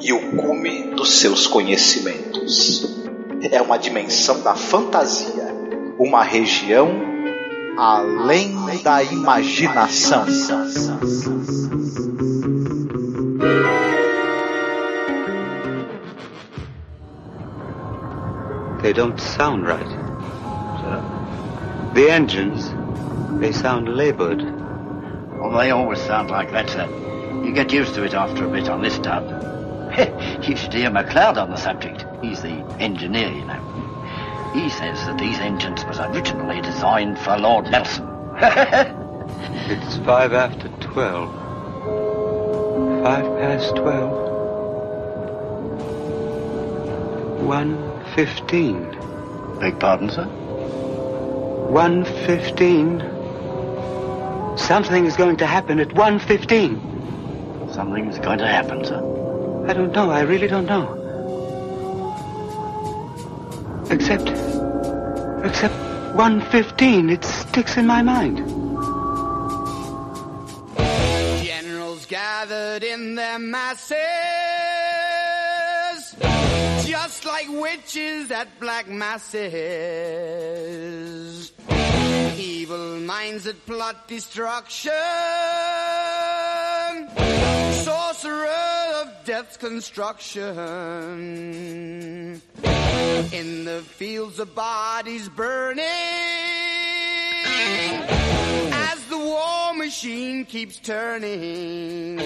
e o cume dos seus conhecimentos. É uma dimensão da fantasia, uma região além da imaginação. They don't sound right. The engines, they sound labored. Well, they always sound like that, sir. You get used to it after a bit on this tub. you should hear McLeod on the subject. He's the engineer, you know. He says that these engines was originally designed for Lord Nelson. it's five after twelve. Five past twelve. One fifteen. Beg pardon, sir? One fifteen. Something is going to happen at one fifteen. Something's going to happen, sir. I don't know. I really don't know. Except, except 115. It sticks in my mind. Generals gathered in their masses, just like witches at black masses. Evil minds that plot destruction, death's construction. In the fields of bodies burning, as the war machine keeps turning.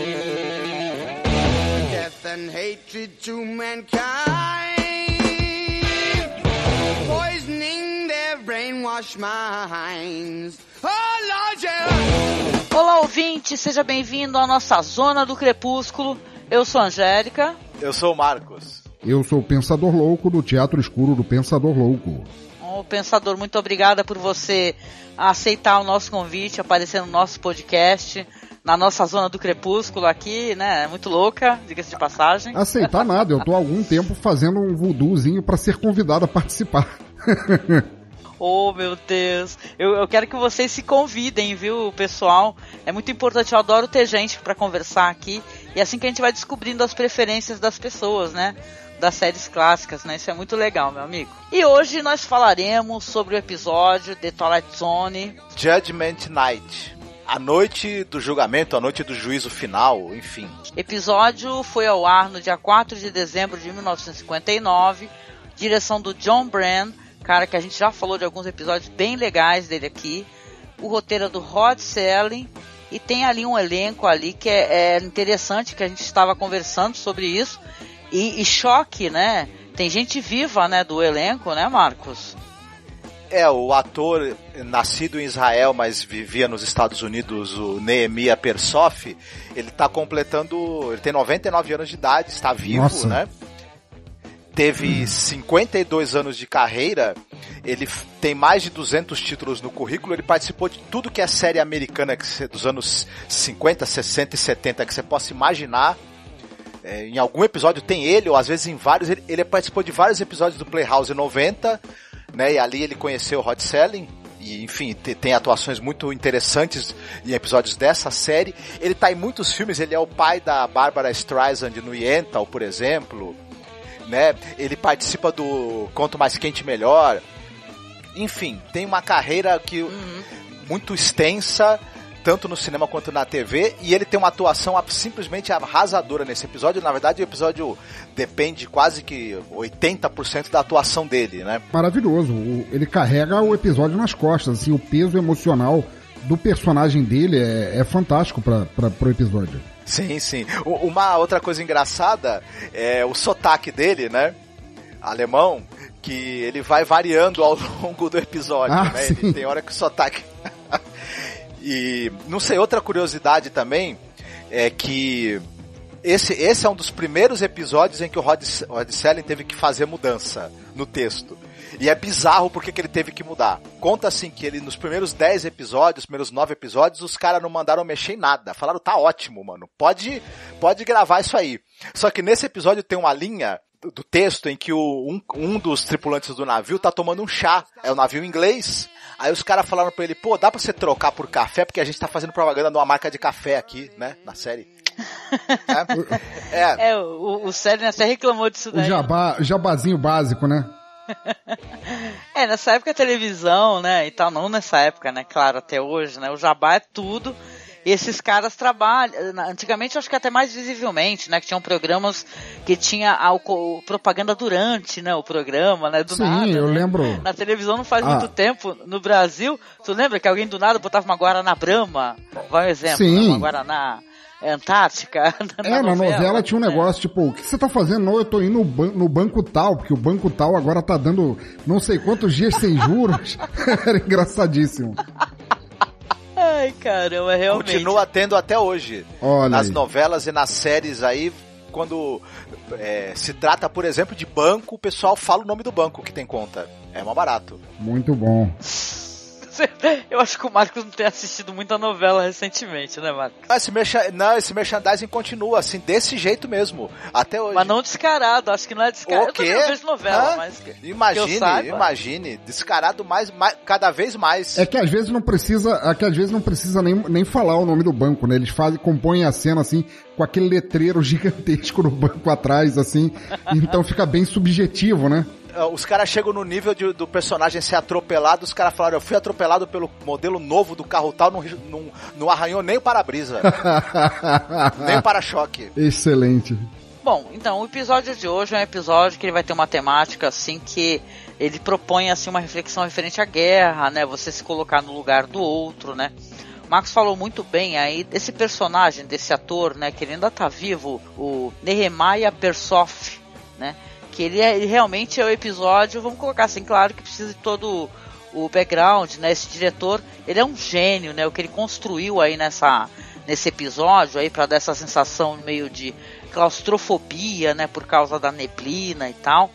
Death and hatred to mankind, poisoning their brainwashed minds. Oh. Olá, ouvinte, seja bem-vindo à nossa Zona do Crepúsculo. Eu sou a Angélica. Eu sou o Marcos. Eu sou o Pensador Louco do Teatro Escuro do Pensador Louco. Ô, Pensador, muito obrigada por você aceitar o nosso convite, aparecer no nosso podcast, na nossa Zona do Crepúsculo aqui, né? É muito louca, diga-se de passagem. Aceitar nada, eu tô há algum tempo fazendo um voodoozinho para ser convidado a participar. Oh, meu Deus. Eu, eu, quero que vocês se convidem, viu, pessoal? É muito importante, eu adoro ter gente para conversar aqui. E é assim que a gente vai descobrindo as preferências das pessoas, né? Das séries clássicas, né? Isso é muito legal, meu amigo. E hoje nós falaremos sobre o episódio The Twilight Zone Judgment Night. A noite do julgamento, a noite do juízo final, enfim. Episódio foi ao ar no dia 4 de dezembro de 1959. Direção do John Brand cara que a gente já falou de alguns episódios bem legais dele aqui. O roteiro é do Rod Selling e tem ali um elenco ali que é, é interessante que a gente estava conversando sobre isso e, e, choque, né? Tem gente viva, né, do elenco, né, Marcos? É, o ator nascido em Israel, mas vivia nos Estados Unidos, o Nehemia Persoff, ele está completando, ele tem 99 anos de idade, está vivo, Nossa. né? Teve 52 anos de carreira, ele tem mais de 200 títulos no currículo, ele participou de tudo que é série americana dos anos 50, 60 e 70 que você possa imaginar. É, em algum episódio tem ele, ou às vezes em vários, ele, ele participou de vários episódios do Playhouse 90, né, e ali ele conheceu o Rod Selling, e enfim, tem atuações muito interessantes em episódios dessa série. Ele tá em muitos filmes, ele é o pai da Barbara Streisand no Yentl, por exemplo né? Ele participa do Quanto Mais Quente Melhor. Enfim, tem uma carreira que uhum. muito extensa, tanto no cinema quanto na TV, e ele tem uma atuação simplesmente arrasadora nesse episódio. Na verdade, o episódio depende quase que 80% da atuação dele, né? Maravilhoso. Ele carrega o episódio nas costas, assim, o peso emocional do personagem dele é, é fantástico para o episódio. Sim, sim. Uma outra coisa engraçada é o sotaque dele, né? Alemão, que ele vai variando ao longo do episódio, Ah, né? Ele tem hora que o sotaque. e não sei, outra curiosidade também é que esse, esse é um dos primeiros episódios em que o Rod, Rod Selling teve que fazer mudança no texto. E é bizarro porque que ele teve que mudar. Conta assim que ele, nos primeiros 10 episódios, primeiros 9 episódios, os caras não mandaram mexer em nada. Falaram, tá ótimo, mano. Pode, pode gravar isso aí. Só que nesse episódio tem uma linha do texto em que o, um, um dos tripulantes do navio tá tomando um chá. É o navio inglês. Aí os caras falaram pra ele, pô, dá pra você trocar por café, porque a gente tá fazendo propaganda de uma marca de café aqui, né, na série. é, é. é o, o Sérgio até reclamou disso daí. O jabá, jabazinho básico, né? é, nessa época a televisão, né, e tal, não nessa época, né, claro, até hoje, né, o jabá é tudo, e esses caras trabalham, antigamente acho que até mais visivelmente, né, que tinham programas que tinha a, propaganda durante, né, o programa, né, do Sim, nada. eu né? lembro. Na televisão não faz ah. muito tempo, no Brasil, tu lembra que alguém do nada botava uma Guaraná Brahma? Vai um exemplo, Sim. Né, uma Guaraná Antártica. Na é, novela, na novela tinha um negócio, é. tipo, o que você tá fazendo? Não, eu tô indo no, ban no banco tal, porque o banco tal agora tá dando não sei quantos dias sem juros. Era engraçadíssimo. Ai, caramba, realmente. Continua tendo até hoje. Olha nas aí. novelas e nas séries aí, quando é, se trata, por exemplo, de banco, o pessoal fala o nome do banco que tem conta. É mais barato. Muito bom. Eu acho que o Marcos não tem assistido muita novela recentemente, né, Marcos? Ah, esse, não, esse merchandising continua, assim, desse jeito mesmo, até hoje. Mas não descarado, acho que não é descarado. O quê? Eu vejo novela, ah, mas... Imagine, imagine, descarado mais, mais, cada vez mais. É que às vezes não precisa, é que às vezes não precisa nem, nem falar o nome do banco, né? Eles fazem, compõem a cena, assim, com aquele letreiro gigantesco no banco atrás, assim, então fica bem subjetivo, né? Ah, os caras chegam no nível de, do personagem ser atropelado, os caras falaram, eu fui atropelado pelo modelo novo do carro tal, não, não, não arranhou nem o para-brisa. nem o para-choque. Excelente. Bom, então o episódio de hoje é um episódio que ele vai ter uma temática assim que ele propõe assim uma reflexão referente à guerra, né? Você se colocar no lugar do outro, né? O Max falou muito bem aí desse personagem, desse ator, né? Que ele ainda tá vivo, o Nehemiah Persoff, né? Que ele, é, ele realmente é o episódio, vamos colocar assim, claro que precisa de todo o background, né? Esse diretor, ele é um gênio, né? O que ele construiu aí nessa nesse episódio aí para dar essa sensação meio de claustrofobia, né? Por causa da neblina e tal.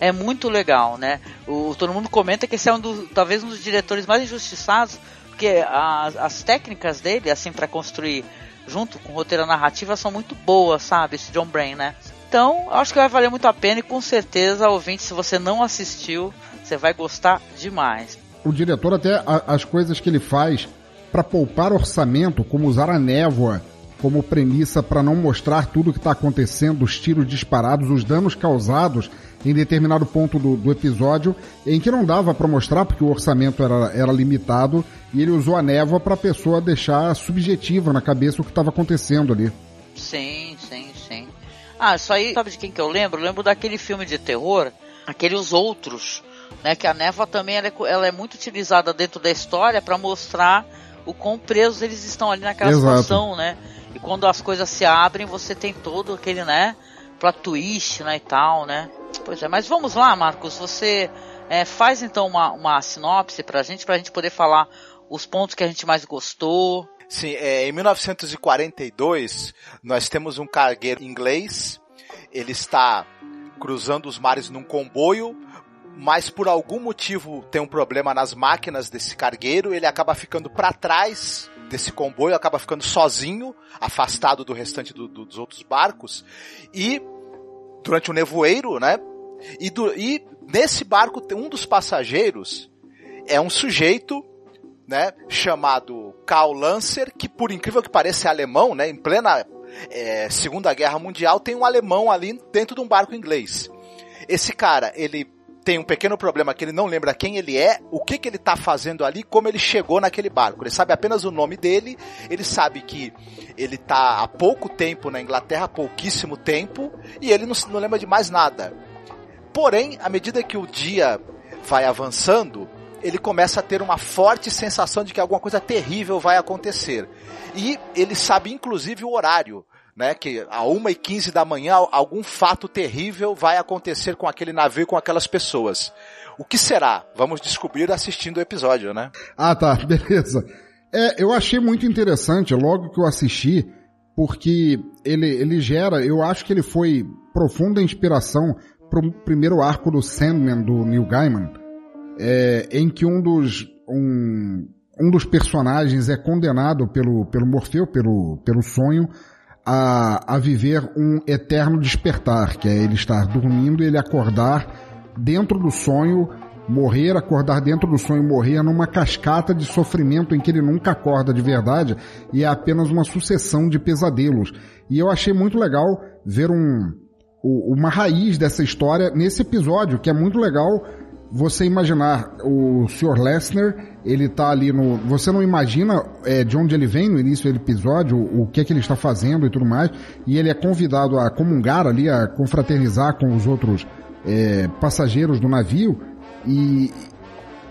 É muito legal, né? O, todo mundo comenta que esse é um dos, talvez um dos diretores mais injustiçados, porque as, as técnicas dele, assim, para construir junto com roteiro narrativa são muito boas, sabe? Esse John Brain, né? Então, acho que vai valer muito a pena e com certeza, ouvinte, se você não assistiu, você vai gostar demais. O diretor até a, as coisas que ele faz para poupar orçamento, como usar a névoa como premissa para não mostrar tudo o que está acontecendo, os tiros disparados, os danos causados em determinado ponto do, do episódio, em que não dava para mostrar porque o orçamento era, era limitado e ele usou a névoa para a pessoa deixar subjetiva na cabeça o que estava acontecendo ali. Sim, sim. Ah, isso aí, sabe de quem que eu lembro? Eu lembro daquele filme de terror, aqueles outros, né? Que a névoa também ela é, ela é muito utilizada dentro da história para mostrar o quão presos eles estão ali naquela Exato. situação, né? E quando as coisas se abrem, você tem todo aquele, né? Plot twist, né? E tal, né? Pois é, mas vamos lá, Marcos. Você é, faz então uma, uma sinopse pra gente, pra gente poder falar os pontos que a gente mais gostou, Sim, é, em 1942 nós temos um cargueiro inglês. Ele está cruzando os mares num comboio, mas por algum motivo tem um problema nas máquinas desse cargueiro. Ele acaba ficando para trás desse comboio, acaba ficando sozinho, afastado do restante do, do, dos outros barcos. E durante o nevoeiro, né? E, do, e nesse barco um dos passageiros é um sujeito né, chamado Karl Lancer, que por incrível que pareça é alemão, né, em plena é, Segunda Guerra Mundial tem um alemão ali dentro de um barco inglês. Esse cara, ele tem um pequeno problema que ele não lembra quem ele é, o que, que ele está fazendo ali, como ele chegou naquele barco. Ele sabe apenas o nome dele, ele sabe que ele está há pouco tempo na Inglaterra, pouquíssimo tempo, e ele não, não lembra de mais nada. Porém, à medida que o dia vai avançando, ele começa a ter uma forte sensação de que alguma coisa terrível vai acontecer. E ele sabe inclusive o horário, né, que a 1h15 da manhã algum fato terrível vai acontecer com aquele navio, com aquelas pessoas. O que será? Vamos descobrir assistindo o episódio, né? Ah, tá, beleza. É, eu achei muito interessante, logo que eu assisti, porque ele, ele gera, eu acho que ele foi profunda inspiração para o primeiro arco do Sandman do Neil Gaiman, é, em que um dos um, um dos personagens é condenado pelo, pelo Morfeu, pelo, pelo sonho, a, a viver um eterno despertar, que é ele estar dormindo ele acordar dentro do sonho, morrer, acordar dentro do sonho, morrer numa cascata de sofrimento em que ele nunca acorda de verdade e é apenas uma sucessão de pesadelos. E eu achei muito legal ver um, uma raiz dessa história nesse episódio, que é muito legal você imaginar o Sr. Lessner, ele tá ali no. Você não imagina é, de onde ele vem no início do episódio, o, o que é que ele está fazendo e tudo mais, e ele é convidado a comungar ali, a confraternizar com os outros é, passageiros do navio, e,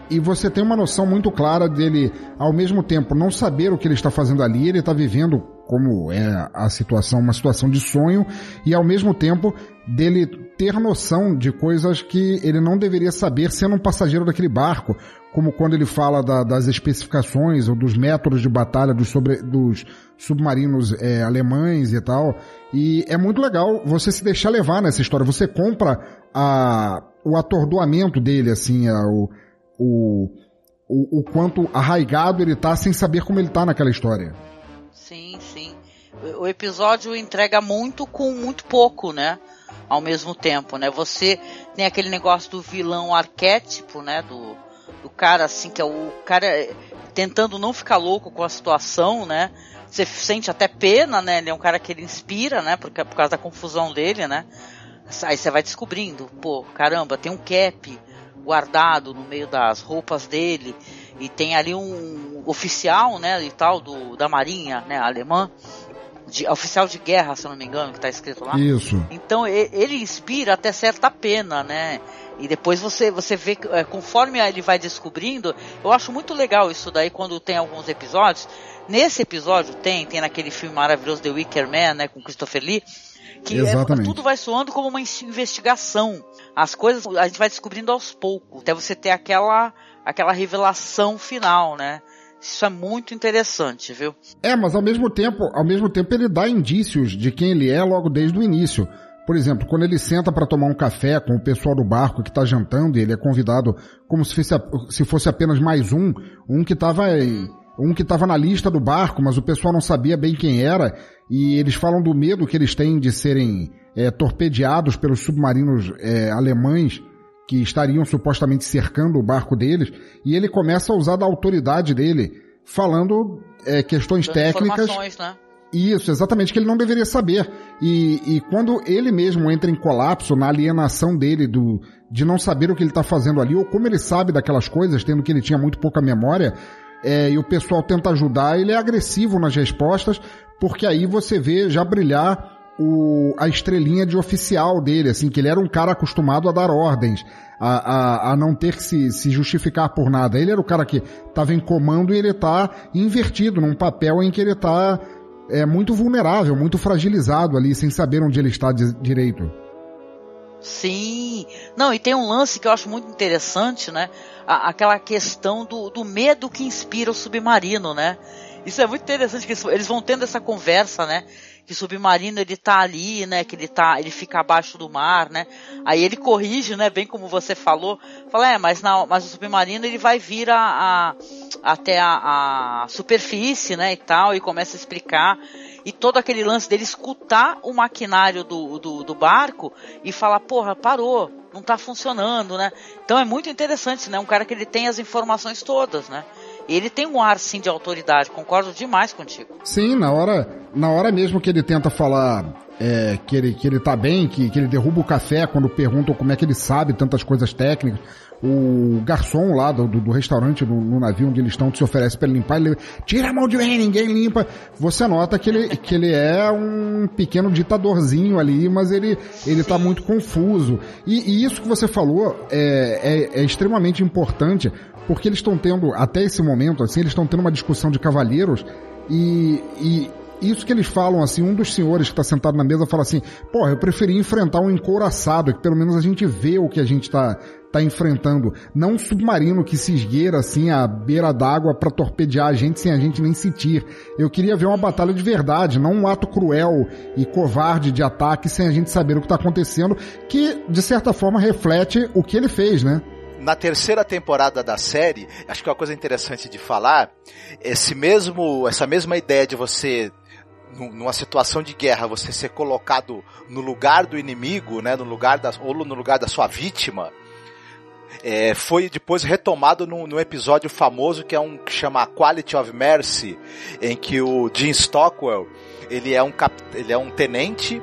e você tem uma noção muito clara dele, ao mesmo tempo, não saber o que ele está fazendo ali, ele está vivendo como é a situação, uma situação de sonho, e ao mesmo tempo dele ter noção de coisas que ele não deveria saber sendo um passageiro daquele barco, como quando ele fala da, das especificações ou dos métodos de batalha dos, sobre, dos submarinos é, alemães e tal. E é muito legal você se deixar levar nessa história. Você compra a, o atordoamento dele, assim, a, o, o, o, o quanto arraigado ele tá sem saber como ele tá naquela história. Sim. O episódio entrega muito com muito pouco, né? Ao mesmo tempo, né? Você tem aquele negócio do vilão arquétipo, né? Do, do cara assim, que é o cara tentando não ficar louco com a situação, né? Você sente até pena, né? Ele é um cara que ele inspira, né? Porque, por causa da confusão dele, né? Aí você vai descobrindo, pô, caramba, tem um cap guardado no meio das roupas dele e tem ali um oficial, né, e tal do da marinha, né, alemã, de, oficial de guerra, se não me engano, que está escrito lá. Isso. Então ele inspira até certa pena, né? E depois você, você vê, é, conforme ele vai descobrindo, eu acho muito legal isso daí quando tem alguns episódios. Nesse episódio tem, tem naquele filme maravilhoso The Wicker Man, né, com Christopher Lee, que é, tudo vai soando como uma investigação. As coisas a gente vai descobrindo aos poucos, até você ter aquela, aquela revelação final, né? Isso é muito interessante, viu? É, mas ao mesmo tempo, ao mesmo tempo ele dá indícios de quem ele é logo desde o início. Por exemplo, quando ele senta para tomar um café com o pessoal do barco que está jantando e ele é convidado como se fosse, se fosse apenas mais um, um que estava um que estava na lista do barco, mas o pessoal não sabia bem quem era, e eles falam do medo que eles têm de serem é, torpedeados pelos submarinos é, alemães que estariam supostamente cercando o barco deles, e ele começa a usar da autoridade dele, falando é, questões técnicas. Né? Isso, exatamente, que ele não deveria saber. E, e quando ele mesmo entra em colapso na alienação dele do, de não saber o que ele está fazendo ali, ou como ele sabe daquelas coisas, tendo que ele tinha muito pouca memória, é, e o pessoal tenta ajudar, ele é agressivo nas respostas, porque aí você vê já brilhar o, a estrelinha de oficial dele, assim, que ele era um cara acostumado a dar ordens, a, a, a não ter que se, se justificar por nada. Ele era o cara que estava em comando e ele está invertido num papel em que ele está é, muito vulnerável, muito fragilizado ali, sem saber onde ele está de, direito. Sim. Não, e tem um lance que eu acho muito interessante, né? A, aquela questão do, do medo que inspira o submarino, né? Isso é muito interessante que eles vão tendo essa conversa, né? Que submarino ele tá ali, né? Que ele tá, ele fica abaixo do mar, né? Aí ele corrige, né? Bem como você falou, fala é, mas na, mas o submarino ele vai vir a, a até a, a superfície, né? E tal, e começa a explicar e todo aquele lance dele escutar o maquinário do, do, do barco e falar, porra, parou, não está funcionando, né? Então é muito interessante, né? Um cara que ele tem as informações todas, né? Ele tem um ar sim de autoridade, concordo demais contigo. Sim, na hora, na hora mesmo que ele tenta falar é, que, ele, que ele tá bem, que, que ele derruba o café quando perguntam como é que ele sabe tantas coisas técnicas, o garçom lá do, do, do restaurante no, no, navio onde eles estão que se oferece para limpar, ele tira a mão de mim, ninguém limpa. Você nota que ele, que ele é um pequeno ditadorzinho ali, mas ele, ele tá muito confuso. E, e isso que você falou é, é, é extremamente importante, porque eles estão tendo, até esse momento, assim, eles estão tendo uma discussão de cavalheiros e, e isso que eles falam, assim, um dos senhores que está sentado na mesa fala assim, porra, eu preferi enfrentar um encouraçado, que pelo menos a gente vê o que a gente está tá enfrentando. Não um submarino que se esgueira assim à beira d'água para torpedear a gente sem a gente nem sentir. Eu queria ver uma batalha de verdade, não um ato cruel e covarde de ataque sem a gente saber o que está acontecendo, que de certa forma reflete o que ele fez, né? na terceira temporada da série, acho que é uma coisa interessante de falar, esse mesmo, essa mesma ideia de você numa situação de guerra, você ser colocado no lugar do inimigo, né, no lugar da, ou no lugar da sua vítima, é, foi depois retomado num, num, episódio famoso que é um que chama Quality of Mercy, em que o Jim Stockwell ele é um cap, ele é um tenente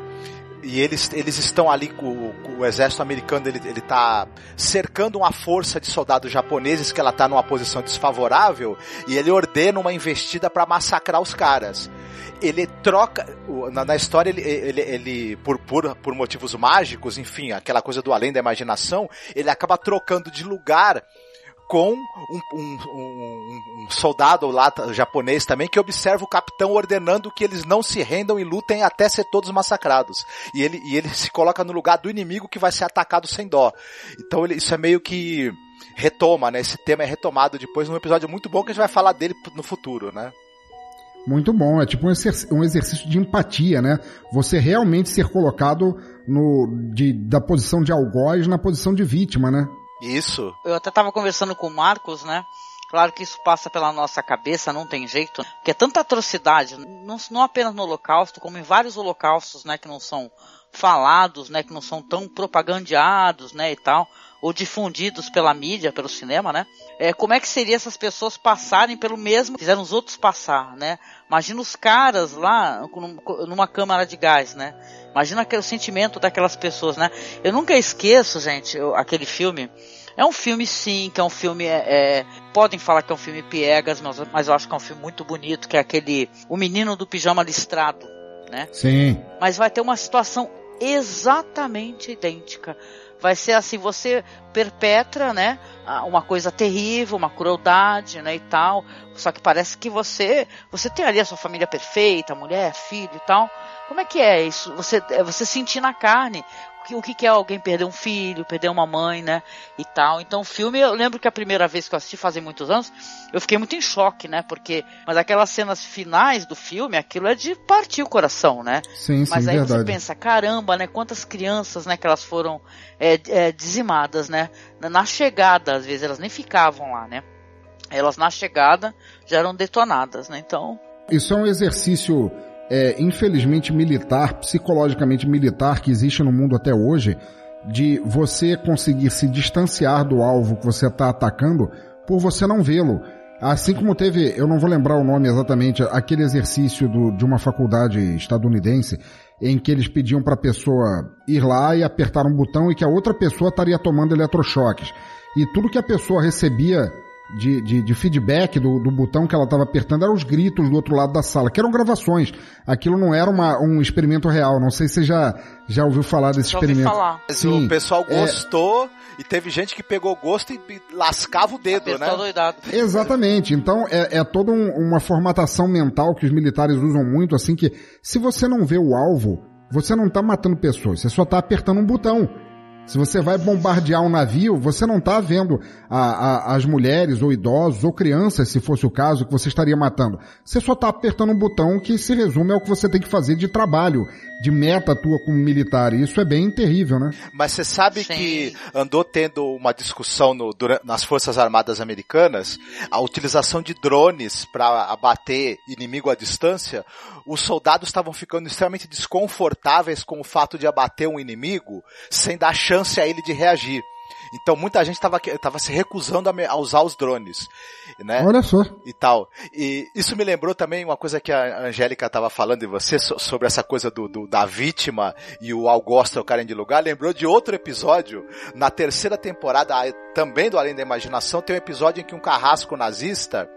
e eles, eles estão ali com, com, o exército americano, ele, ele tá cercando uma força de soldados japoneses que ela tá numa posição desfavorável e ele ordena uma investida para massacrar os caras ele troca. Na, na história, ele, ele, ele por, por, por motivos mágicos, enfim, aquela coisa do além da imaginação, ele acaba trocando de lugar com um, um, um, um, soldado lá japonês também que observa o capitão ordenando que eles não se rendam e lutem até ser todos massacrados. E ele, e ele se coloca no lugar do inimigo que vai ser atacado sem dó. Então ele, isso é meio que retoma, né? Esse tema é retomado depois num episódio muito bom que a gente vai falar dele no futuro, né? Muito bom, é tipo um exercício, um exercício de empatia, né? Você realmente ser colocado no, de, da posição de algoz na posição de vítima, né? Isso. Eu até tava conversando com o Marcos, né? Claro que isso passa pela nossa cabeça, não tem jeito, porque é tanta atrocidade, não, não apenas no holocausto, como em vários holocaustos, né, que não são falados, né, que não são tão propagandeados, né, e tal ou difundidos pela mídia, pelo cinema, né? É, como é que seria essas pessoas passarem pelo mesmo que fizeram os outros passar, né? Imagina os caras lá numa câmara de gás, né? Imagina aquele sentimento daquelas pessoas, né? Eu nunca esqueço, gente, eu, aquele filme. É um filme sim, que é um filme. É, é, podem falar que é um filme piegas, mas, mas eu acho que é um filme muito bonito, que é aquele O Menino do Pijama Listrado, né? Sim. Mas vai ter uma situação exatamente idêntica vai ser assim, você perpetra, né, uma coisa terrível, uma crueldade, né, e tal. Só que parece que você, você tem ali a sua família perfeita, mulher, filho e tal. Como é que é isso? Você, é você sentir na carne o que, que é alguém perder um filho, perder uma mãe, né? E tal. Então o filme, eu lembro que a primeira vez que eu assisti, fazem muitos anos, eu fiquei muito em choque, né? Porque, mas aquelas cenas finais do filme, aquilo é de partir o coração, né? Sim, sim, Mas aí verdade. você pensa, caramba, né? Quantas crianças, né? Que elas foram é, é, dizimadas, né? Na chegada, às vezes elas nem ficavam lá, né? Elas na chegada já eram detonadas, né? Então. Isso é um exercício é, infelizmente militar, psicologicamente militar que existe no mundo até hoje, de você conseguir se distanciar do alvo que você está atacando por você não vê-lo. Assim como teve, eu não vou lembrar o nome exatamente, aquele exercício do, de uma faculdade estadunidense em que eles pediam para a pessoa ir lá e apertar um botão e que a outra pessoa estaria tomando eletrochoques. E tudo que a pessoa recebia de, de, de feedback do, do botão que ela estava apertando eram os gritos do outro lado da sala, que eram gravações. Aquilo não era uma, um experimento real. Não sei se você já, já ouviu falar desse Já experimento. ouvi falar. Sim, o pessoal é- gostou e teve gente que pegou gosto e lascava o dedo, né? doidado. Exatamente. Então é, é toda um- uma formatação mental que os militares usam muito, assim que se você não vê o alvo, você não está matando pessoas, você só está apertando um botão. Se você vai bombardear um navio, você não está vendo a- a- as mulheres ou idosos ou crianças, se fosse o caso, que você estaria matando. Você só está apertando um botão que se resume ao que você tem que fazer de trabalho, de meta tua como militar. E isso é bem terrível, né? Mas você sabe Sim. que andou tendo uma discussão no- dura- nas Forças Armadas Americanas, a utilização de drones para abater inimigo à distância, os soldados estavam ficando extremamente desconfortáveis com o fato de abater um inimigo sem dar chance a ele de reagir. Então muita gente estava se recusando a, a usar os drones, né? Olha só. e tal. E isso me lembrou também uma coisa que a Angélica estava falando de você so- sobre essa coisa do, do- da vítima e o algoz trocarem de lugar. Lembrou de outro episódio na terceira temporada, também do Além da Imaginação, tem um episódio em que um carrasco nazista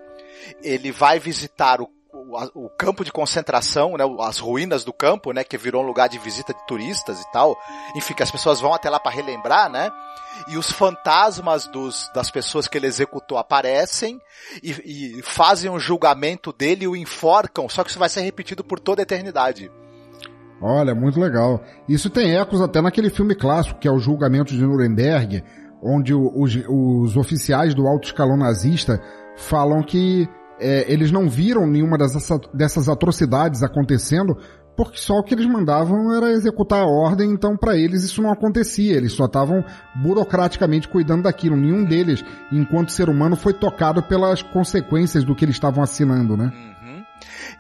ele vai visitar o, o, o, campo de concentração, né, as ruínas do campo, né, que virou um lugar de visita de turistas e tal. Enfim, que as pessoas vão até lá para relembrar, né? E os fantasmas dos, das pessoas que ele executou aparecem e, e fazem um julgamento dele e o enforcam, só que isso vai ser repetido por toda a eternidade. Olha, muito legal. Isso tem ecos até naquele filme clássico, que é o Julgamento de Nuremberg, onde os, os oficiais do alto escalão nazista falam que é, eles não viram nenhuma dessas, dessas atrocidades acontecendo, porque só o que eles mandavam era executar a ordem, então para eles isso não acontecia, eles só estavam burocraticamente cuidando daquilo. Nenhum deles, enquanto ser humano, foi tocado pelas consequências do que eles estavam assinando, né? Uhum.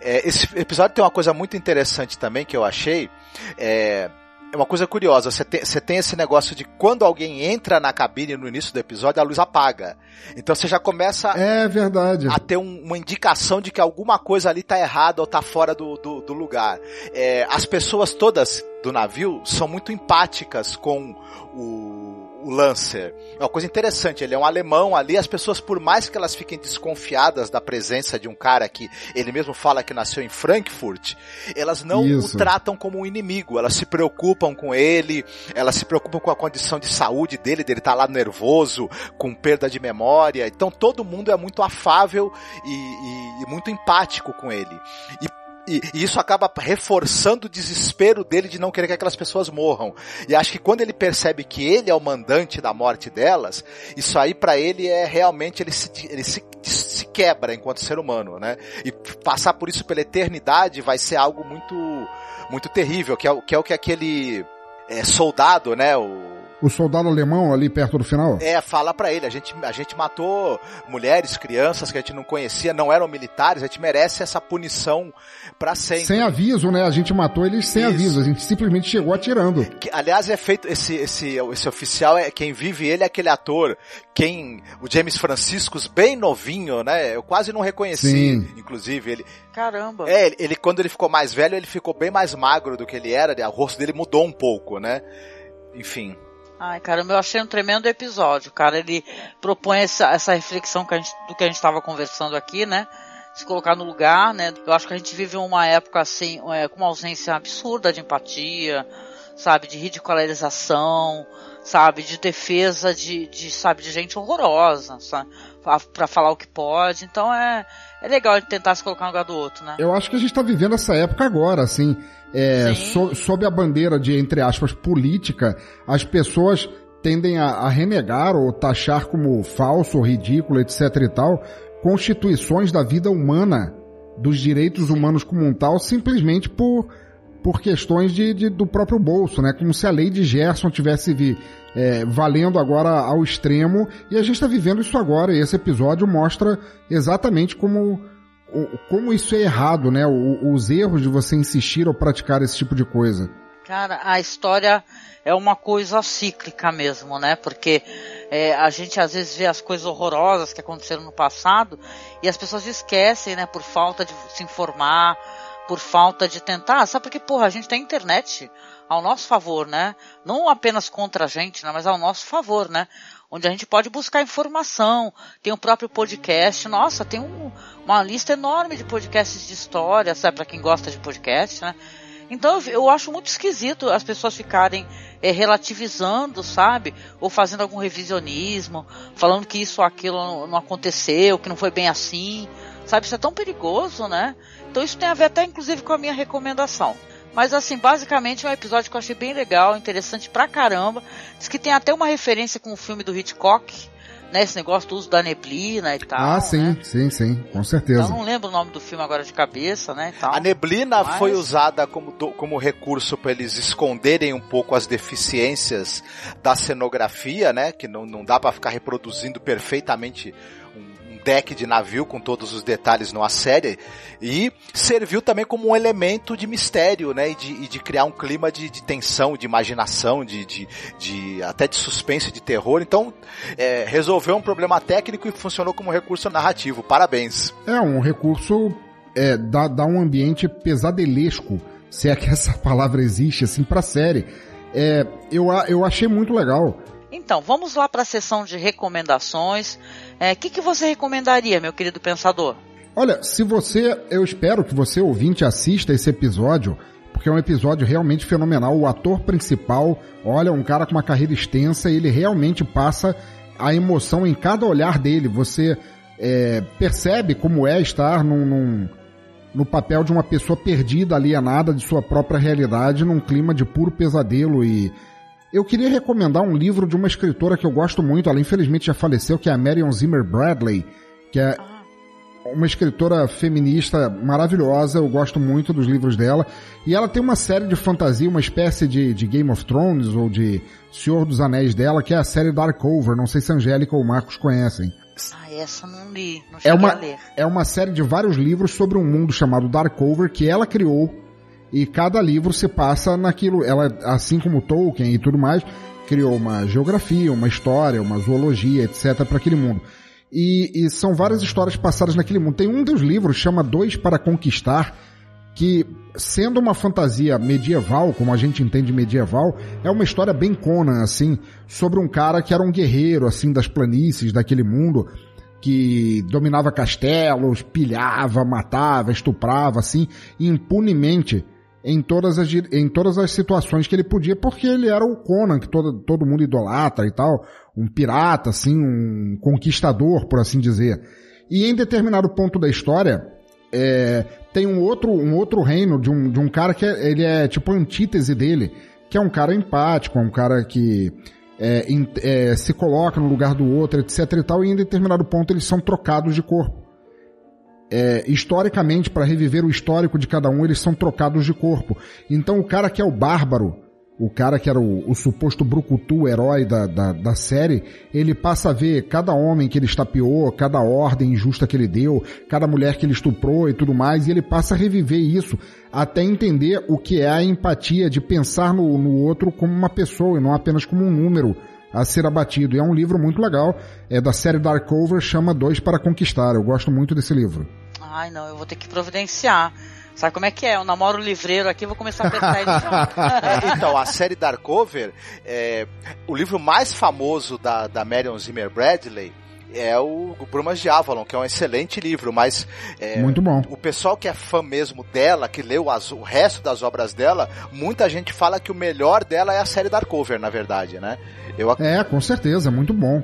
É, esse episódio tem uma coisa muito interessante também que eu achei. É, é uma coisa curiosa, você tem, você tem esse negócio de quando alguém entra na cabine no início do episódio, a luz apaga. Então você já começa é verdade. a ter um, uma indicação de que alguma coisa ali tá errada ou tá fora do, do, do lugar. É, as pessoas todas do navio são muito empáticas com o o Lancer. É uma coisa interessante, ele é um alemão ali, as pessoas, por mais que elas fiquem desconfiadas da presença de um cara que ele mesmo fala que nasceu em Frankfurt, elas não Isso. o tratam como um inimigo, elas se preocupam com ele, elas se preocupam com a condição de saúde dele, dele tá lá nervoso, com perda de memória, então todo mundo é muito afável e, e, e muito empático com ele. E e, e, isso acaba reforçando o desespero dele de não querer que aquelas pessoas morram. E acho que quando ele percebe que ele é o mandante da morte delas, isso aí para ele é realmente ele se, ele se, se quebra enquanto ser humano, né? E passar por isso pela eternidade vai ser algo muito muito terrível, que é, que é o que aquele é, soldado, né? O, o soldado alemão ali perto do final? É, fala para ele, a gente, a gente matou mulheres, crianças que a gente não conhecia, não eram militares, a gente merece essa punição para sempre. Sem aviso, né? A gente matou eles sem Isso. aviso, a gente simplesmente chegou atirando. Que, aliás, é feito, esse, esse, esse oficial, é quem vive ele é aquele ator, quem, o James Franciscus, bem novinho, né? Eu quase não reconheci, Sim. inclusive, ele... Caramba! É, ele, ele, quando ele ficou mais velho, ele ficou bem mais magro do que ele era, o rosto dele mudou um pouco, né? Enfim. Ai, caramba, eu achei um tremendo episódio, cara. Ele propõe essa, essa reflexão que a gente, do que a gente estava conversando aqui, né? Se colocar no lugar, né? Eu acho que a gente vive uma época assim, é, com uma ausência absurda de empatia, sabe, de ridicularização, sabe, de defesa de, de sabe, de gente horrorosa, sabe, para falar o que pode. Então é, é legal tentar se colocar no lugar do outro, né? Eu acho que a gente está vivendo essa época agora, assim. É, so, sob a bandeira de, entre aspas, política, as pessoas tendem a, a renegar ou taxar como falso ou ridículo, etc e tal, constituições da vida humana, dos direitos humanos como um tal, simplesmente por, por questões de, de do próprio bolso, né? Como se a lei de Gerson tivesse vi, é, valendo agora ao extremo, e a gente está vivendo isso agora, e esse episódio mostra exatamente como como isso é errado, né? Os erros de você insistir ou praticar esse tipo de coisa. Cara, a história é uma coisa cíclica mesmo, né? Porque é, a gente às vezes vê as coisas horrorosas que aconteceram no passado e as pessoas esquecem, né? Por falta de se informar, por falta de tentar. Sabe porque, porra, a gente tem internet ao nosso favor, né? Não apenas contra a gente, né? Mas ao nosso favor, né? Onde a gente pode buscar informação, tem o próprio podcast. Nossa, tem um, uma lista enorme de podcasts de história, sabe, para quem gosta de podcast, né? Então eu, acho muito esquisito as pessoas ficarem é, relativizando, sabe? Ou fazendo algum revisionismo, falando que isso ou aquilo não, não, aconteceu, que não foi bem assim, sabe? Isso é tão perigoso, né? Então isso tem a ver até inclusive com a minha recomendação. Mas assim, basicamente é um episódio que eu achei bem legal, interessante pra caramba. Diz que tem até uma referência com o filme do Hitchcock, né, esse negócio do uso da neblina e tal. Ah, sim, né? sim, sim, com certeza. Então, não lembro o nome do filme agora de cabeça, né? A neblina Mas... foi usada como, como recurso para eles esconderem um pouco as deficiências da cenografia, né? Que não, não dá para ficar reproduzindo perfeitamente deck de navio com todos os detalhes numa série e serviu também como um elemento de mistério, né? E de, e de criar um clima de, de tensão, de imaginação, de, de, de, até de suspense, de terror. Então, é, resolveu um problema técnico e funcionou como recurso narrativo. Parabéns. É um recurso é, dá, dá um ambiente pesadelesco, se é que essa palavra existe assim para série. É, eu, eu achei muito legal. Então, vamos lá para a sessão de recomendações. O é, que, que você recomendaria, meu querido pensador? Olha, se você, eu espero que você ouvinte assista esse episódio, porque é um episódio realmente fenomenal. O ator principal, olha, um cara com uma carreira extensa, ele realmente passa a emoção em cada olhar dele. Você é, percebe como é estar num, num, no papel de uma pessoa perdida, alienada de sua própria realidade, num clima de puro pesadelo e eu queria recomendar um livro de uma escritora que eu gosto muito, ela infelizmente já faleceu, que é a Marion Zimmer Bradley, que é uma escritora feminista maravilhosa, eu gosto muito dos livros dela. E ela tem uma série de fantasia, uma espécie de, de Game of Thrones ou de Senhor dos Anéis dela, que é a série Darkover. Não sei se a Angélica ou Marcos conhecem. Ah, essa não li, não é uma, É uma série de vários livros sobre um mundo chamado Darkover que ela criou e cada livro se passa naquilo. Ela, assim como Tolkien e tudo mais, criou uma geografia, uma história, uma zoologia, etc. para aquele mundo. E, e, são várias histórias passadas naquele mundo. Tem um dos livros, chama Dois para Conquistar, que, sendo uma fantasia medieval, como a gente entende medieval, é uma história bem Conan, assim, sobre um cara que era um guerreiro, assim, das planícies daquele mundo, que dominava castelos, pilhava, matava, estuprava, assim, impunemente em todas as, em todas as situações que ele podia, porque ele era o Conan, que todo, todo mundo idolatra e tal, um pirata, assim, um conquistador, por assim dizer. E em determinado ponto da história, é, tem um outro, um outro reino de um, de um cara que é, ele é tipo a antítese dele, que é um cara empático, é um cara que é, é, se coloca no lugar do outro, etc e tal, e em determinado ponto eles são trocados de corpo é, historicamente, para reviver o histórico de cada um, eles são trocados de corpo. Então o cara que é o bárbaro, o cara que era o, o suposto brucutu, herói da, da, da, série, ele passa a ver cada homem que ele estapeou, cada ordem injusta que ele deu, cada mulher que ele estuprou e tudo mais, e ele passa a reviver isso até entender o que é a empatia de pensar no, no outro como uma pessoa e não apenas como um número a ser abatido. E é um livro muito legal, é da série Darkover, chama Dois para Conquistar. Eu gosto muito desse livro. Ai, não, eu vou ter que providenciar. Sabe como é que é? Eu namoro o livreiro aqui, vou começar a apertar ele já. então, a série Darkover, é, o livro mais famoso da, da Marion Zimmer Bradley é o, Brumas de Avalon, que é um excelente livro, mas é, muito bom. O pessoal que é fã mesmo dela, que leu as, o resto das obras dela, muita gente fala que o melhor dela é a série Darkover, na verdade, né? Eu... É, com certeza, muito bom.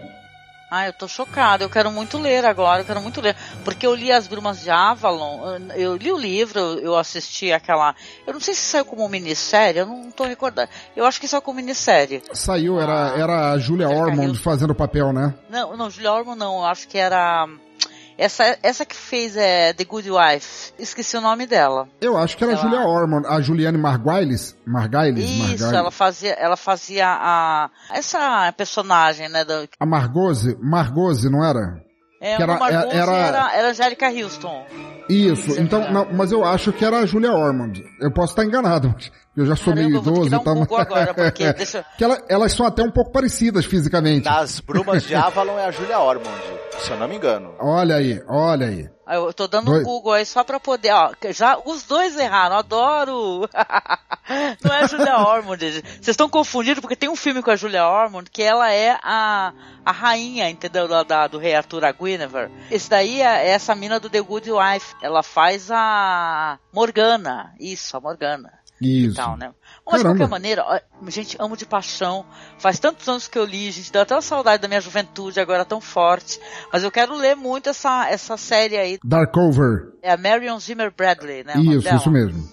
Ah, eu tô chocada. Eu quero muito ler agora, eu quero muito ler. Porque eu li As Brumas de Avalon, eu li o livro, eu assisti aquela. Eu não sei se saiu como minissérie, eu não tô recordando. Eu acho que saiu como minissérie. Saiu, era, era a Julia Ormond fazendo o papel, né? Não, não, Julia Ormond não, eu acho que era. Essa, essa que fez é The Good Wife, esqueci o nome dela. Eu acho que era a Julia Ormond, a Juliane Marguiles, Marguiles, Isso, Marguiles. ela fazia, ela fazia a essa personagem, né, da... A Margose, Margose, não era? É, que era, Margose era, era, era Angélica Houston. Isso, então, não, mas eu acho que era a Julia Ormond. Eu posso estar enganado, eu já sou Caramba, meio idoso e tal. Um agora, porque deixa... que ela, elas são até um pouco parecidas fisicamente. Nas Brumas de Avalon é a Julia Ormond, se eu não me engano. Olha aí, olha aí. Eu tô dando um Google aí só pra poder, ó, já os dois erraram, adoro! não é a Julia Ormond, vocês estão confundindo porque tem um filme com a Julia Ormond que ela é a, a rainha, entendeu, da, do rei Arthur, a Guinevere. Esse daí é essa mina do The Good Wife, ela faz a Morgana, isso, a Morgana. Isso. E tal, né? Mas Caramba. de qualquer maneira, gente, amo de paixão. Faz tantos anos que eu li, gente, deu até uma saudade da minha juventude agora tão forte. Mas eu quero ler muito essa, essa série aí. Darkover. É a Marion Zimmer Bradley, né? Isso, isso mesmo.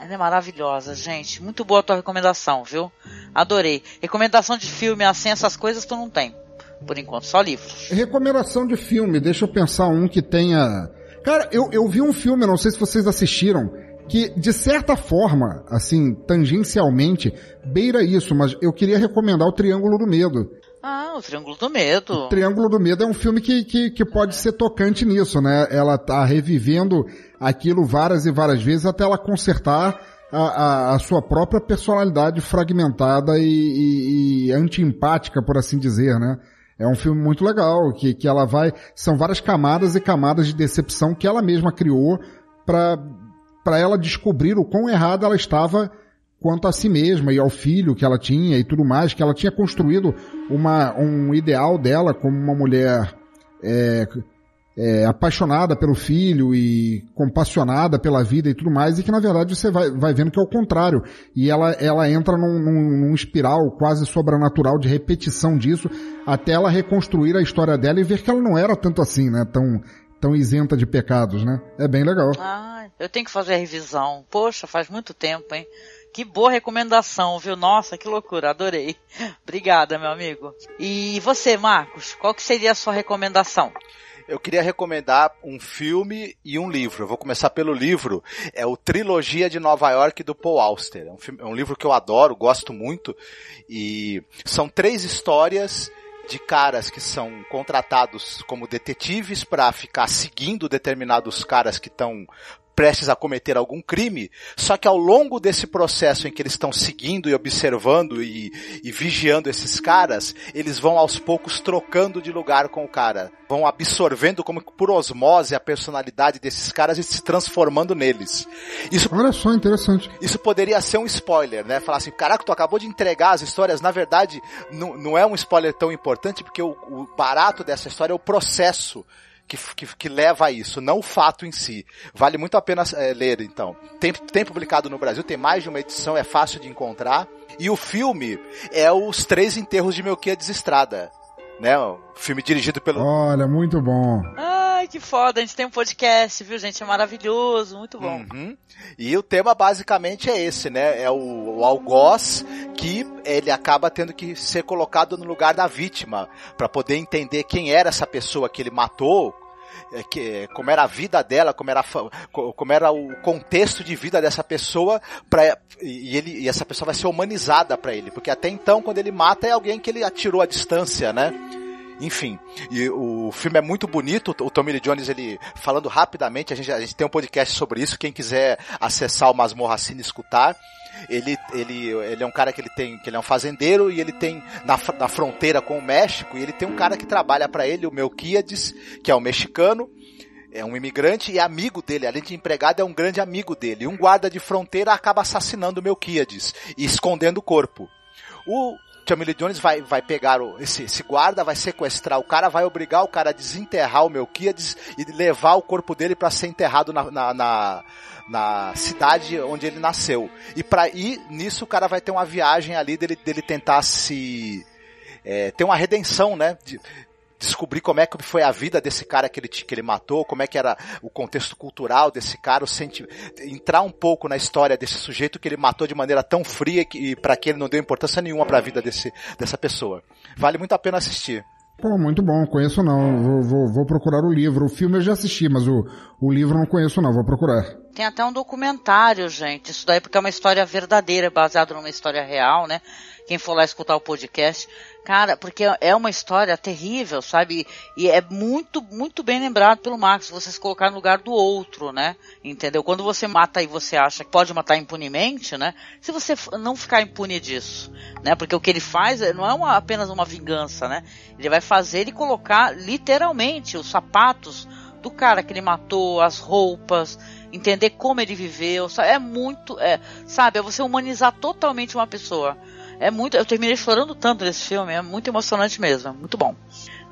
Ela é maravilhosa, gente. Muito boa a tua recomendação, viu? Adorei. Recomendação de filme, assim, essas coisas tu não tem. Por enquanto, só livros. Recomendação de filme, deixa eu pensar um que tenha. Cara, eu, eu vi um filme, não sei se vocês assistiram que de certa forma, assim, tangencialmente, beira isso, mas eu queria recomendar o Triângulo do Medo. Ah, o Triângulo do Medo. O Triângulo do Medo é um filme que, que, que pode ser tocante nisso, né? Ela tá revivendo aquilo várias e várias vezes até ela consertar a, a, a sua própria personalidade fragmentada e, e, e anti-empática, por assim dizer, né? É um filme muito legal, que, que ela vai. São várias camadas e camadas de decepção que ela mesma criou para para ela descobrir o quão errada ela estava quanto a si mesma e ao filho que ela tinha e tudo mais, que ela tinha construído uma, um ideal dela como uma mulher é, é, apaixonada pelo filho e compassionada pela vida e tudo mais, e que na verdade você vai, vai vendo que é o contrário. E ela, ela entra num, num, num espiral quase sobrenatural de repetição disso, até ela reconstruir a história dela e ver que ela não era tanto assim, né? Tão, tão isenta de pecados, né? É bem legal. Ah, eu tenho que fazer a revisão. Poxa, faz muito tempo, hein? Que boa recomendação, viu? Nossa, que loucura, adorei. Obrigada, meu amigo. E você, Marcos, qual que seria a sua recomendação? eu queria recomendar um filme e um livro. Eu vou começar pelo livro. É o Trilogia de Nova York do Paul Auster. É um, filme, é um livro que eu adoro, gosto muito. E são três histórias de caras que são contratados como detetives para ficar seguindo determinados caras que estão prestes a cometer algum crime, só que ao longo desse processo em que eles estão seguindo e observando e, e, vigiando esses caras, eles vão aos poucos trocando de lugar com o cara, vão absorvendo como por osmose a personalidade desses caras e se transformando neles. Isso, Olha só, interessante. Isso poderia ser um spoiler, né? Falar assim, caraca, tu acabou de entregar as histórias, na verdade, não, não é um spoiler tão importante porque o, o barato dessa história é o processo que, que, que, leva a isso, não o fato em si. Vale muito a pena é, ler, então. Tem, tem publicado no Brasil, tem mais de uma edição, é fácil de encontrar. E o filme é Os Três Enterros de Melquiades Estrada. Né? O filme dirigido pelo. Olha, muito bom. Ai, que foda, a gente tem um podcast, viu, gente? É maravilhoso, muito bom. Uhum. E o tema basicamente é esse, né? É o, o algoz que ele acaba tendo que ser colocado no lugar da vítima para poder entender quem era essa pessoa que ele matou, é, que, como era a vida dela, como era, como era o contexto de vida dessa pessoa, pra, e, ele, e essa pessoa vai ser humanizada para ele, porque até então, quando ele mata, é alguém que ele atirou à distância, né? Enfim, e o filme é muito bonito. O Tommy Lee Jones, ele falando rapidamente, a gente, a gente tem um podcast sobre isso. Quem quiser acessar o Masmorra Cine escutar, ele, ele, ele é um cara que ele tem, que ele é um fazendeiro e ele tem na, na fronteira com o México e ele tem um cara que trabalha para ele, o Melquiades, que é um mexicano, é um imigrante e amigo dele, além de empregado, é um grande amigo dele. Um guarda de fronteira acaba assassinando o Melquiades e escondendo o corpo. O Tommy Jones vai, vai pegar o, esse, esse, guarda, vai sequestrar o cara, vai obrigar o cara a desenterrar o Melquiades e levar o corpo dele para ser enterrado na, na, na, na, cidade onde ele nasceu. E para ir nisso o cara vai ter uma viagem ali dele, dele tentar se é, ter uma redenção, né? De, descobrir como é que foi a vida desse cara que ele, que ele matou, como é que era o contexto cultural desse cara, o senti entrar um pouco na história desse sujeito que ele matou de maneira tão fria que, e para que ele não deu importância nenhuma para a vida desse, dessa pessoa. Vale muito a pena assistir. Pô, muito bom, conheço não, vou, vou, vou procurar o livro. O filme eu já assisti, mas o, o livro não conheço não, vou procurar. Tem até um documentário, gente, isso daí porque é uma história verdadeira, baseada numa história real, né? Quem for lá escutar o podcast, Cara, porque é uma história terrível, sabe? E é muito, muito bem lembrado pelo Marcos, você se colocar no lugar do outro, né? Entendeu? Quando você mata e você acha que pode matar impunemente, né? Se você não ficar impune disso, né? Porque o que ele faz não é uma, apenas uma vingança, né? Ele vai fazer e colocar literalmente os sapatos do cara que ele matou, as roupas, entender como ele viveu, é muito, é, sabe, é você humanizar totalmente uma pessoa. É muito, eu terminei chorando tanto nesse filme, é muito emocionante mesmo, muito bom.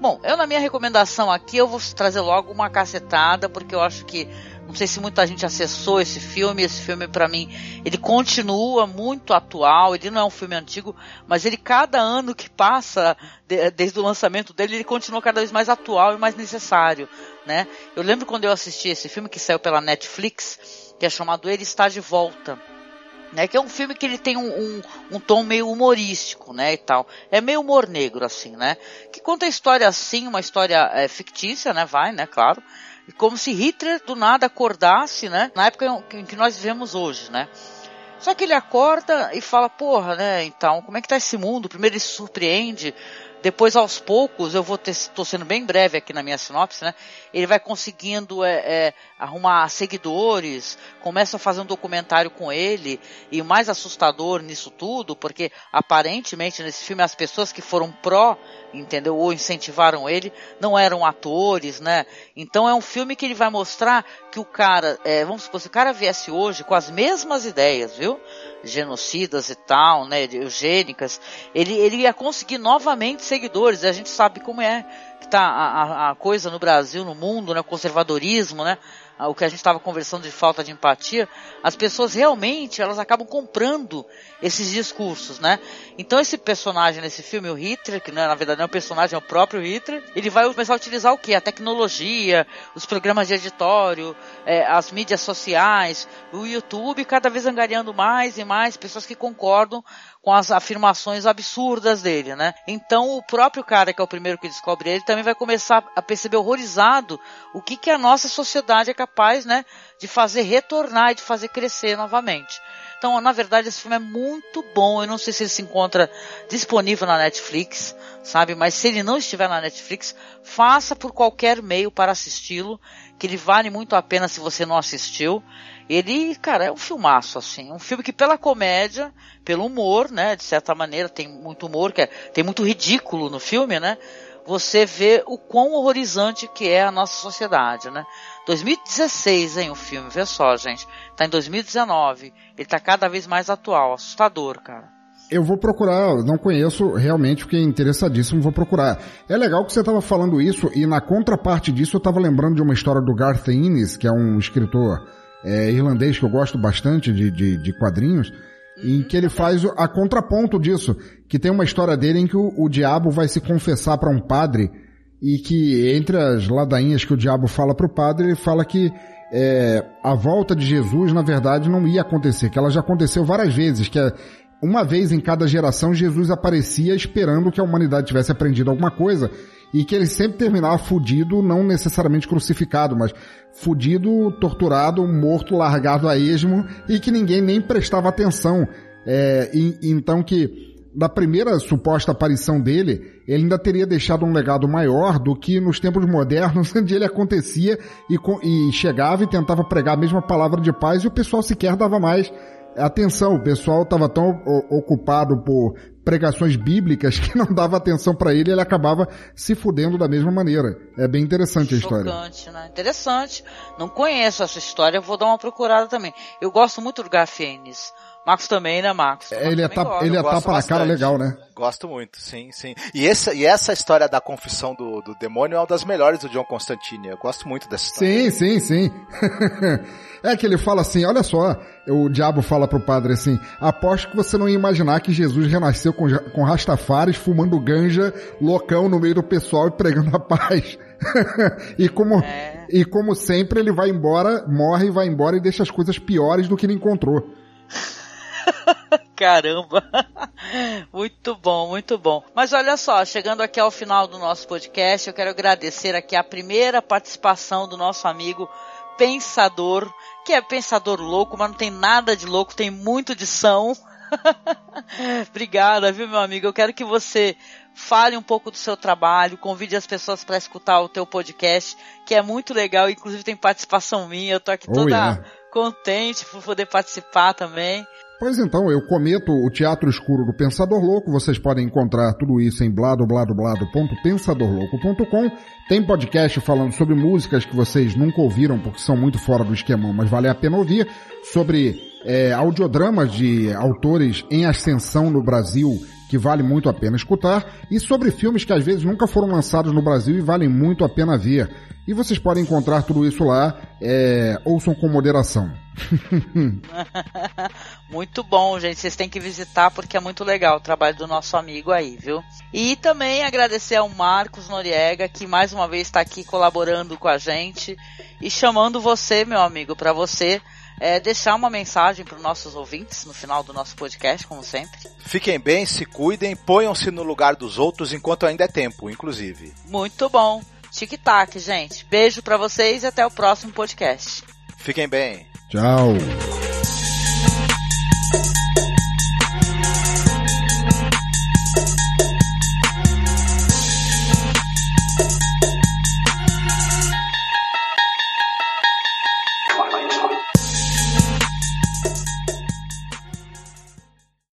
Bom, eu na minha recomendação aqui eu vou trazer logo uma cacetada, porque eu acho que não sei se muita gente acessou esse filme. Esse filme, para mim, ele continua muito atual. Ele não é um filme antigo, mas ele, cada ano que passa, de, desde o lançamento dele, ele continua cada vez mais atual e mais necessário, né? Eu lembro quando eu assisti esse filme que saiu pela Netflix, que é chamado Ele Está de Volta né? Que é um filme que ele tem um, um, um, tom meio humorístico, né? E tal. É meio humor negro, assim, né? Que conta a história assim, uma história é, fictícia, né? Vai, né? Claro. Como se Hitler do nada acordasse, né? Na época em que nós vivemos hoje, né? Só que ele acorda e fala, porra, né? Então, como é que tá esse mundo? Primeiro ele se surpreende depois, aos poucos, eu vou estou sendo bem breve aqui na minha sinopse, né? Ele vai conseguindo é, é, arrumar seguidores, começa a fazer um documentário com ele, e o mais assustador nisso tudo, porque aparentemente nesse filme as pessoas que foram pró entendeu? Ou incentivaram ele, não eram atores, né? Então é um filme que ele vai mostrar que o cara, é, vamos supor, se o cara viesse hoje com as mesmas ideias, viu? Genocidas e tal, né? Eugênicas, ele, ele ia conseguir novamente seguidores. A gente sabe como é que tá a, a coisa no Brasil, no mundo, né? O conservadorismo, né? O que a gente estava conversando de falta de empatia, as pessoas realmente elas acabam comprando esses discursos, né? Então esse personagem nesse filme, o Hitler, que não é, na verdade não é um personagem, é o próprio Hitler, ele vai começar a utilizar o que? A tecnologia, os programas de editório, é, as mídias sociais, o YouTube, cada vez angariando mais e mais pessoas que concordam com as afirmações absurdas dele, né? Então o próprio cara que é o primeiro que descobre ele também vai começar a perceber horrorizado o que que a nossa sociedade é capaz, né, de fazer retornar e de fazer crescer novamente. Então, na verdade, esse filme é muito bom. Eu não sei se ele se encontra disponível na Netflix, sabe? Mas se ele não estiver na Netflix, faça por qualquer meio para assisti-lo, que ele vale muito a pena se você não assistiu. Ele, cara, é um filmaço, assim. Um filme que pela comédia, pelo humor, né? De certa maneira, tem muito humor, que é, tem muito ridículo no filme, né? Você vê o quão horrorizante que é a nossa sociedade, né? 2016, hein, o filme, vê só, gente. Tá em 2019. Ele tá cada vez mais atual, assustador, cara. Eu vou procurar, não conheço realmente, fiquei interessadíssimo, vou procurar. É legal que você estava falando isso, e na contraparte disso eu estava lembrando de uma história do Garth Ennis, que é um escritor é, irlandês que eu gosto bastante de, de, de quadrinhos, em que ele faz a contraponto disso, que tem uma história dele em que o, o diabo vai se confessar para um padre e que entre as ladainhas que o diabo fala para o padre, ele fala que é, a volta de Jesus na verdade não ia acontecer, que ela já aconteceu várias vezes, que é, uma vez em cada geração Jesus aparecia esperando que a humanidade tivesse aprendido alguma coisa e que ele sempre terminava fudido, não necessariamente crucificado, mas fudido, torturado, morto, largado a esmo e que ninguém nem prestava atenção. É, e, então que da primeira suposta aparição dele, ele ainda teria deixado um legado maior do que nos tempos modernos, onde ele acontecia e, e chegava e tentava pregar a mesma palavra de paz e o pessoal sequer dava mais atenção. O pessoal estava tão ocupado por pregações bíblicas que não dava atenção para ele, ele acabava se fudendo da mesma maneira. É bem interessante a história. Né? Interessante. Não conheço essa história, vou dar uma procurada também. Eu gosto muito do Garfienes. Marcos também, né, Marcos? É, ele é, tapa, ele é tapa na cara legal, né? Gosto muito, sim, sim. E essa, e essa história da confissão do, do demônio é uma das melhores do John Constantine. Eu gosto muito dessa história. Sim, sim, sim. é que ele fala assim, olha só, o diabo fala pro padre assim, aposto que você não ia imaginar que Jesus renasceu com, com rastafares, fumando ganja, loucão no meio do pessoal e pregando a paz. e como é. e como sempre ele vai embora, morre e vai embora e deixa as coisas piores do que ele encontrou. Caramba! Muito bom, muito bom. Mas olha só, chegando aqui ao final do nosso podcast, eu quero agradecer aqui a primeira participação do nosso amigo Pensador, que é pensador louco, mas não tem nada de louco, tem muito de são. Obrigada, viu, meu amigo? Eu quero que você fale um pouco do seu trabalho, convide as pessoas para escutar o teu podcast, que é muito legal, inclusive tem participação minha, eu tô aqui oh, toda yeah. contente por poder participar também. Pois então, eu cometo o Teatro Escuro do Pensador Louco. Vocês podem encontrar tudo isso em bladobladoblado.pensadorlouco.com. Tem podcast falando sobre músicas que vocês nunca ouviram porque são muito fora do esquemão, mas vale a pena ouvir. Sobre é, audiodramas de autores em ascensão no Brasil que vale muito a pena escutar. E sobre filmes que às vezes nunca foram lançados no Brasil e valem muito a pena ver. E vocês podem encontrar tudo isso lá. É, ouçam com moderação. muito bom, gente. Vocês têm que visitar porque é muito legal o trabalho do nosso amigo aí, viu? E também agradecer ao Marcos Noriega, que mais uma vez está aqui colaborando com a gente e chamando você, meu amigo, para você é, deixar uma mensagem para os nossos ouvintes no final do nosso podcast, como sempre. Fiquem bem, se cuidem, ponham-se no lugar dos outros enquanto ainda é tempo, inclusive. Muito bom. Tic-tac, gente. Beijo para vocês e até o próximo podcast. Fiquem bem. Tchau.